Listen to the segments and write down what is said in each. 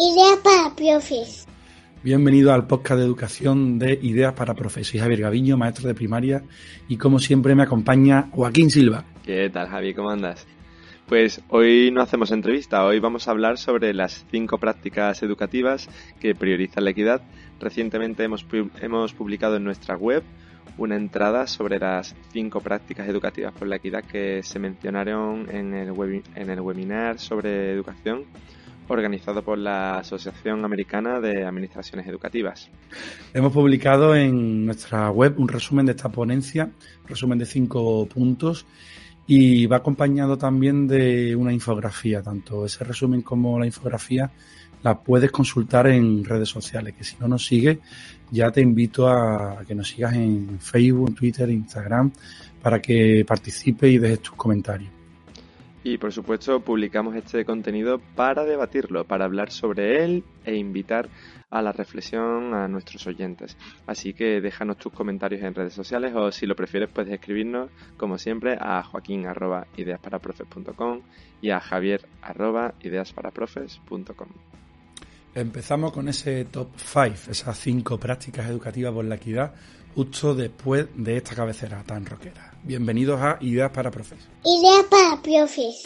Ideas para profes. Bienvenido al podcast de educación de Ideas para Profes. Soy Javier Gaviño, maestro de primaria, y como siempre me acompaña Joaquín Silva. ¿Qué tal, Javi? ¿Cómo andas? Pues hoy no hacemos entrevista, hoy vamos a hablar sobre las cinco prácticas educativas que priorizan la equidad. Recientemente hemos, hemos publicado en nuestra web una entrada sobre las cinco prácticas educativas por la equidad que se mencionaron en el, en el webinar sobre educación organizado por la Asociación Americana de Administraciones Educativas. Hemos publicado en nuestra web un resumen de esta ponencia, resumen de cinco puntos, y va acompañado también de una infografía. Tanto ese resumen como la infografía la puedes consultar en redes sociales, que si no nos sigues, ya te invito a que nos sigas en Facebook, Twitter, Instagram, para que participes y dejes tus comentarios. Y por supuesto publicamos este contenido para debatirlo, para hablar sobre él e invitar a la reflexión a nuestros oyentes. Así que déjanos tus comentarios en redes sociales o si lo prefieres puedes escribirnos como siempre a joaquín y a javier Empezamos con ese top 5, esas cinco prácticas educativas por la equidad, justo después de esta cabecera tan rockera. Bienvenidos a Ideas para Profes. Ideas para Profes.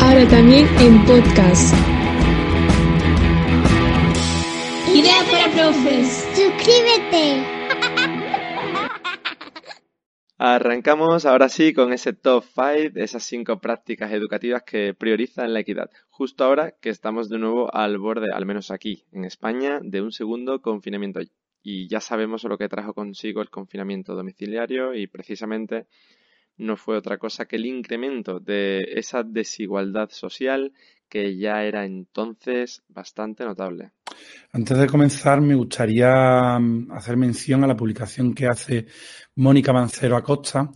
Ahora también en podcast. Ideas para Profes. Arrancamos ahora sí con ese top 5, esas cinco prácticas educativas que priorizan la equidad. Justo ahora que estamos de nuevo al borde, al menos aquí, en España, de un segundo confinamiento. Y ya sabemos lo que trajo consigo el confinamiento domiciliario y precisamente no fue otra cosa que el incremento de esa desigualdad social que ya era entonces bastante notable. Antes de comenzar, me gustaría mm, hacer mención a la publicación que hace Mónica Mancero Acosta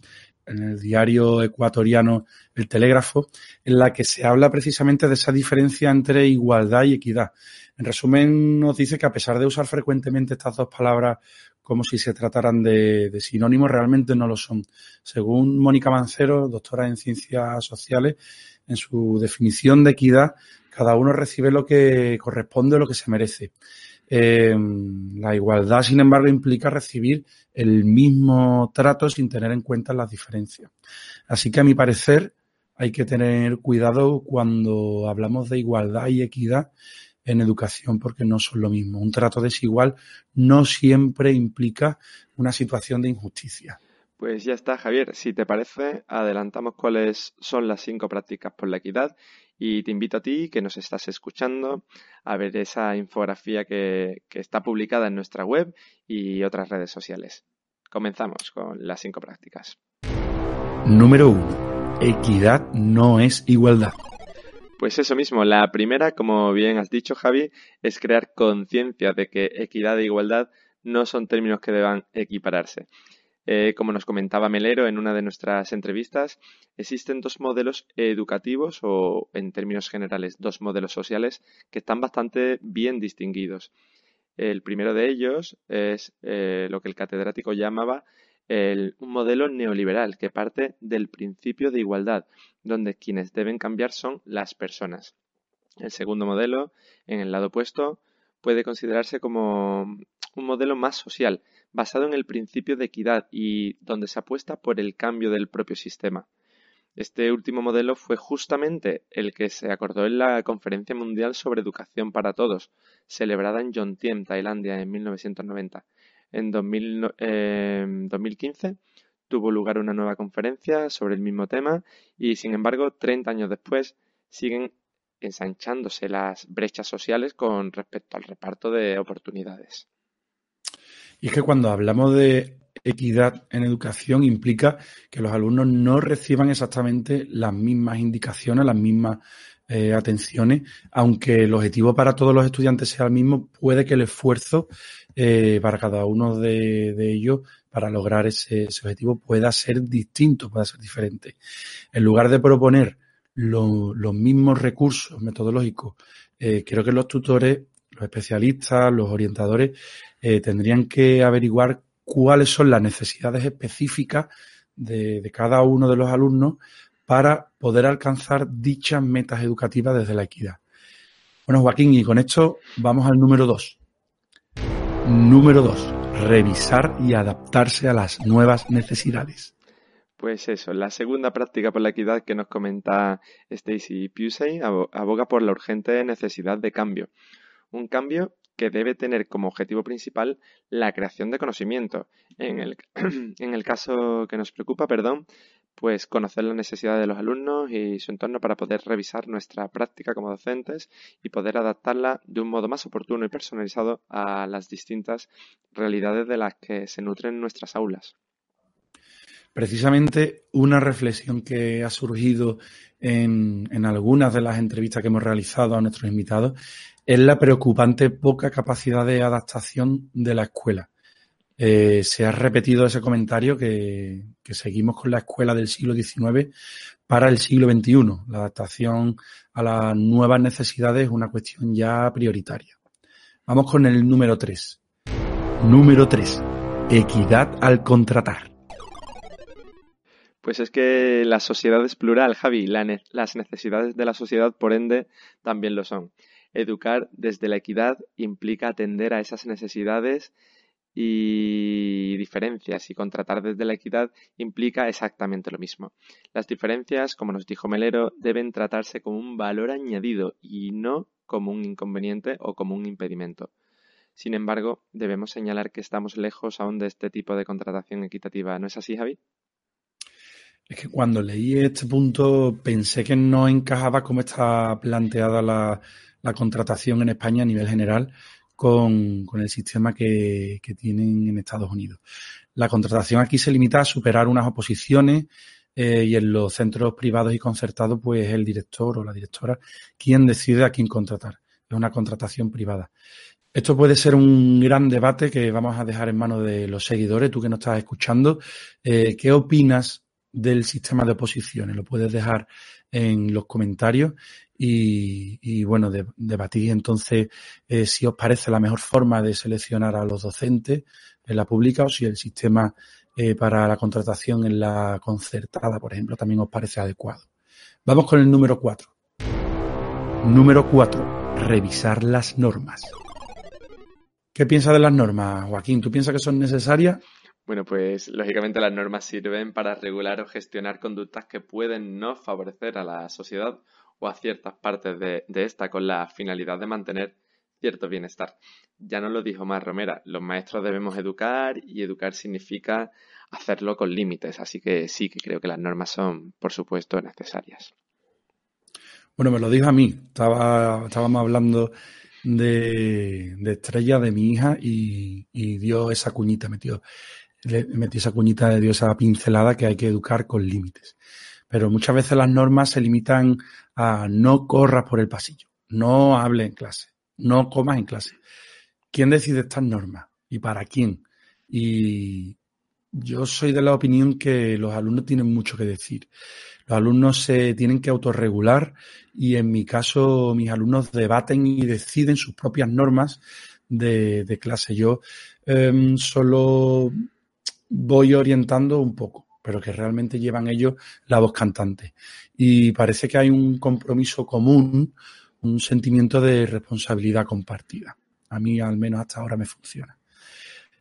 en el diario ecuatoriano El Telégrafo, en la que se habla precisamente de esa diferencia entre igualdad y equidad. En resumen, nos dice que a pesar de usar frecuentemente estas dos palabras como si se trataran de, de sinónimos, realmente no lo son. Según Mónica Mancero, doctora en ciencias sociales, en su definición de equidad, cada uno recibe lo que corresponde o lo que se merece. Eh, la igualdad, sin embargo, implica recibir el mismo trato sin tener en cuenta las diferencias. Así que, a mi parecer, hay que tener cuidado cuando hablamos de igualdad y equidad en educación porque no son lo mismo. Un trato desigual no siempre implica una situación de injusticia. Pues ya está, Javier. Si te parece, adelantamos cuáles son las cinco prácticas por la equidad y te invito a ti que nos estás escuchando a ver esa infografía que, que está publicada en nuestra web y otras redes sociales. Comenzamos con las cinco prácticas. Número 1. Equidad no es igualdad. Pues eso mismo, la primera, como bien has dicho Javi, es crear conciencia de que equidad e igualdad no son términos que deban equipararse. Eh, como nos comentaba Melero en una de nuestras entrevistas, existen dos modelos educativos o, en términos generales, dos modelos sociales que están bastante bien distinguidos. El primero de ellos es eh, lo que el catedrático llamaba un modelo neoliberal que parte del principio de igualdad, donde quienes deben cambiar son las personas. El segundo modelo, en el lado opuesto, puede considerarse como un modelo más social, basado en el principio de equidad y donde se apuesta por el cambio del propio sistema. Este último modelo fue justamente el que se acordó en la Conferencia Mundial sobre Educación para Todos, celebrada en Jomtien, Tailandia, en 1990. En 2015 tuvo lugar una nueva conferencia sobre el mismo tema y, sin embargo, 30 años después siguen ensanchándose las brechas sociales con respecto al reparto de oportunidades. Y es que cuando hablamos de equidad en educación implica que los alumnos no reciban exactamente las mismas indicaciones, las mismas eh, atenciones, aunque el objetivo para todos los estudiantes sea el mismo, puede que el esfuerzo eh, para cada uno de, ellos para lograr ese, objetivo pueda ser distinto, pueda ser diferente. En lugar de proponer los mismos recursos metodológicos, eh, creo que los tutores, los especialistas, los orientadores tendrían que averiguar cuáles son las necesidades específicas de, cada uno de los alumnos para poder alcanzar dichas metas educativas desde la equidad. Bueno, Joaquín, y con esto vamos al número dos. Número dos, revisar y adaptarse a las nuevas necesidades. Pues eso, la segunda práctica por la equidad que nos comenta Stacy Pusey aboga por la urgente necesidad de cambio. Un cambio que debe tener como objetivo principal la creación de conocimiento. En el, en el caso que nos preocupa, perdón, pues conocer las necesidades de los alumnos y su entorno para poder revisar nuestra práctica como docentes y poder adaptarla de un modo más oportuno y personalizado a las distintas realidades de las que se nutren nuestras aulas. Precisamente una reflexión que ha surgido en, en algunas de las entrevistas que hemos realizado a nuestros invitados es la preocupante poca capacidad de adaptación de la escuela. Eh, se ha repetido ese comentario que, seguimos con la escuela del siglo XIX para el siglo XXI. La adaptación a las nuevas necesidades es una cuestión ya prioritaria. Vamos con el número 3. Número 3. Equidad al contratar. Pues es que la sociedad es plural, Javi. las necesidades de la sociedad, por ende, también lo son. Educar desde la equidad implica atender a esas necesidades y diferencias y contratar desde la equidad implica exactamente lo mismo. Las diferencias, como nos dijo Melero, deben tratarse como un valor añadido y no como un inconveniente o como un impedimento. Sin embargo, debemos señalar que estamos lejos aún de este tipo de contratación equitativa. ¿No es así, Javi? Es que cuando leí este punto pensé que no encajaba cómo está planteada la, la contratación en España a nivel general con, el sistema que, tienen en Estados Unidos. La contratación aquí se limita a superar unas oposiciones eh, y en los centros privados y concertados, pues el director o la directora quien decide a quién contratar. Es una contratación privada. Esto puede ser un gran debate que vamos a dejar en manos de los seguidores, tú que nos estás escuchando. Eh, ¿Qué opinas del sistema de oposiciones? Lo puedes dejar en los comentarios y, bueno, debatir entonces eh, si os parece la mejor forma de seleccionar a los docentes en la pública o si el sistema eh, para la contratación en la concertada, por ejemplo, también os parece adecuado. Vamos con el número cuatro. Número cuatro, revisar las normas. ¿Qué piensas de las normas, Joaquín? ¿Tú piensas que son necesarias? Bueno, pues lógicamente las normas sirven para regular o gestionar conductas que pueden no favorecer a la sociedad o a ciertas partes de, esta con la finalidad de mantener cierto bienestar. Ya nos lo dijo Mar Romera, los maestros debemos educar y educar significa hacerlo con límites, así que sí que creo que las normas son, por supuesto, necesarias. Bueno, me lo dijo a mí, Estaba, estábamos hablando de, Estrella, de mi hija, y, y dio esa cuñita, metió le metí esa cuñita, de dio esa pincelada que hay que educar con límites. Pero muchas veces las normas se limitan a no corras por el pasillo, no hable en clase, no comas en clase. ¿Quién decide estas normas? ¿Y para quién? Y yo soy de la opinión que los alumnos tienen mucho que decir. Los alumnos se tienen que autorregular y en mi caso mis alumnos debaten y deciden sus propias normas de, clase. Yo em, solo voy orientando un poco, pero que realmente llevan ellos la voz cantante. Y parece que hay un compromiso común, un sentimiento de responsabilidad compartida. A mí al menos hasta ahora me funciona.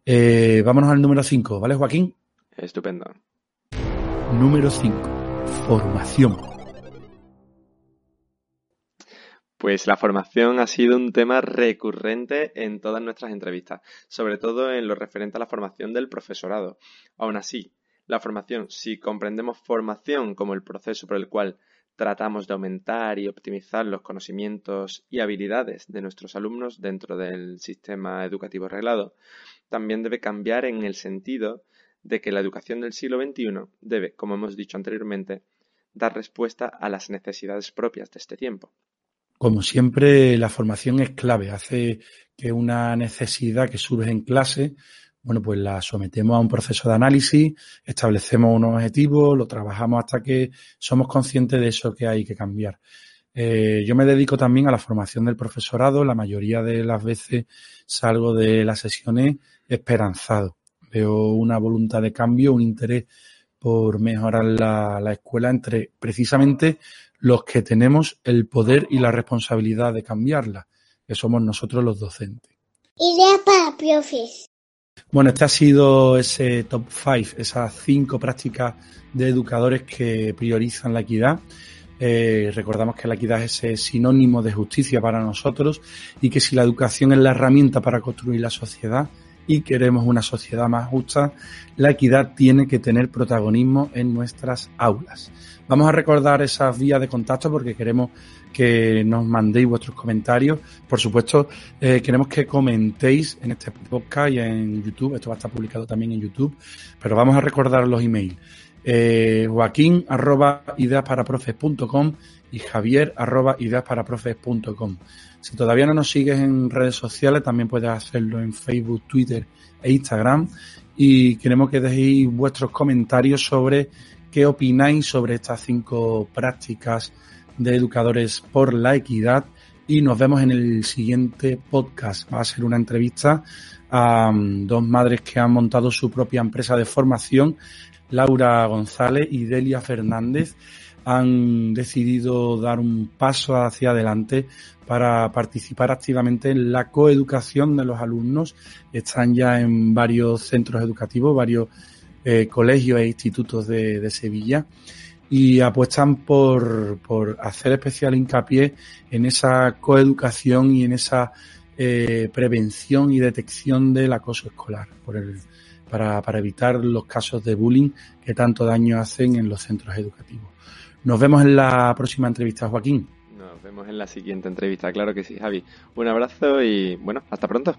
Eh, vámonos al número 5, ¿vale, Joaquín? Estupendo. Número 5. Formación. Pues la formación ha sido un tema recurrente en todas nuestras entrevistas, sobre todo en lo referente a la formación del profesorado. Aún así, la formación, si comprendemos formación como el proceso por el cual tratamos de aumentar y optimizar los conocimientos y habilidades de nuestros alumnos dentro del sistema educativo reglado, también debe cambiar en el sentido de que la educación del siglo XXI debe, como hemos dicho anteriormente, dar respuesta a las necesidades propias de este tiempo. Como siempre, la formación es clave, hace que una necesidad que surge en clase, bueno, pues la sometemos a un proceso de análisis, establecemos unos objetivos, lo trabajamos hasta que somos conscientes de eso que hay que cambiar. Eh, yo me dedico también a la formación del profesorado, la mayoría de las veces salgo de las sesiones esperanzado. Veo una voluntad de cambio, un interés por mejorar la, la escuela entre precisamente los que tenemos el poder y la responsabilidad de cambiarla, que somos nosotros los docentes. Idea para profes. Bueno, este ha sido ese top 5, esas cinco prácticas de educadores que priorizan la equidad. Eh, recordamos que la equidad es ese sinónimo de justicia para nosotros y que si la educación es la herramienta para construir la sociedad y queremos una sociedad más justa, la equidad tiene que tener protagonismo en nuestras aulas. Vamos a recordar esas vías de contacto porque queremos que nos mandéis vuestros comentarios. Por supuesto, eh, queremos que comentéis en este podcast y en YouTube. Esto va a estar publicado también en YouTube, pero vamos a recordar los emails. Eh, Joaquín arroba ideasparaprofes.com y Javier arroba ideasparaprofes.com. Si todavía no nos sigues en redes sociales, también puedes hacerlo en Facebook, Twitter e Instagram. Y queremos que dejéis vuestros comentarios sobre qué opináis sobre estas cinco prácticas de educadores por la equidad y nos vemos en el siguiente podcast. Va a ser una entrevista a um, dos madres que han montado su propia empresa de formación, Laura González y Delia Fernández. Han decidido dar un paso hacia adelante para participar activamente en la coeducación de los alumnos. Están ya en varios centros educativos, varios eh, colegios e institutos de, Sevilla y apuestan por, por, hacer especial hincapié en esa coeducación y en esa eh, prevención y detección del acoso escolar para, para evitar los casos de bullying que tanto daño hacen en los centros educativos. Nos vemos en la próxima entrevista, Joaquín. Nos vemos en la siguiente entrevista, claro que sí, Javi. Un abrazo y bueno, hasta pronto.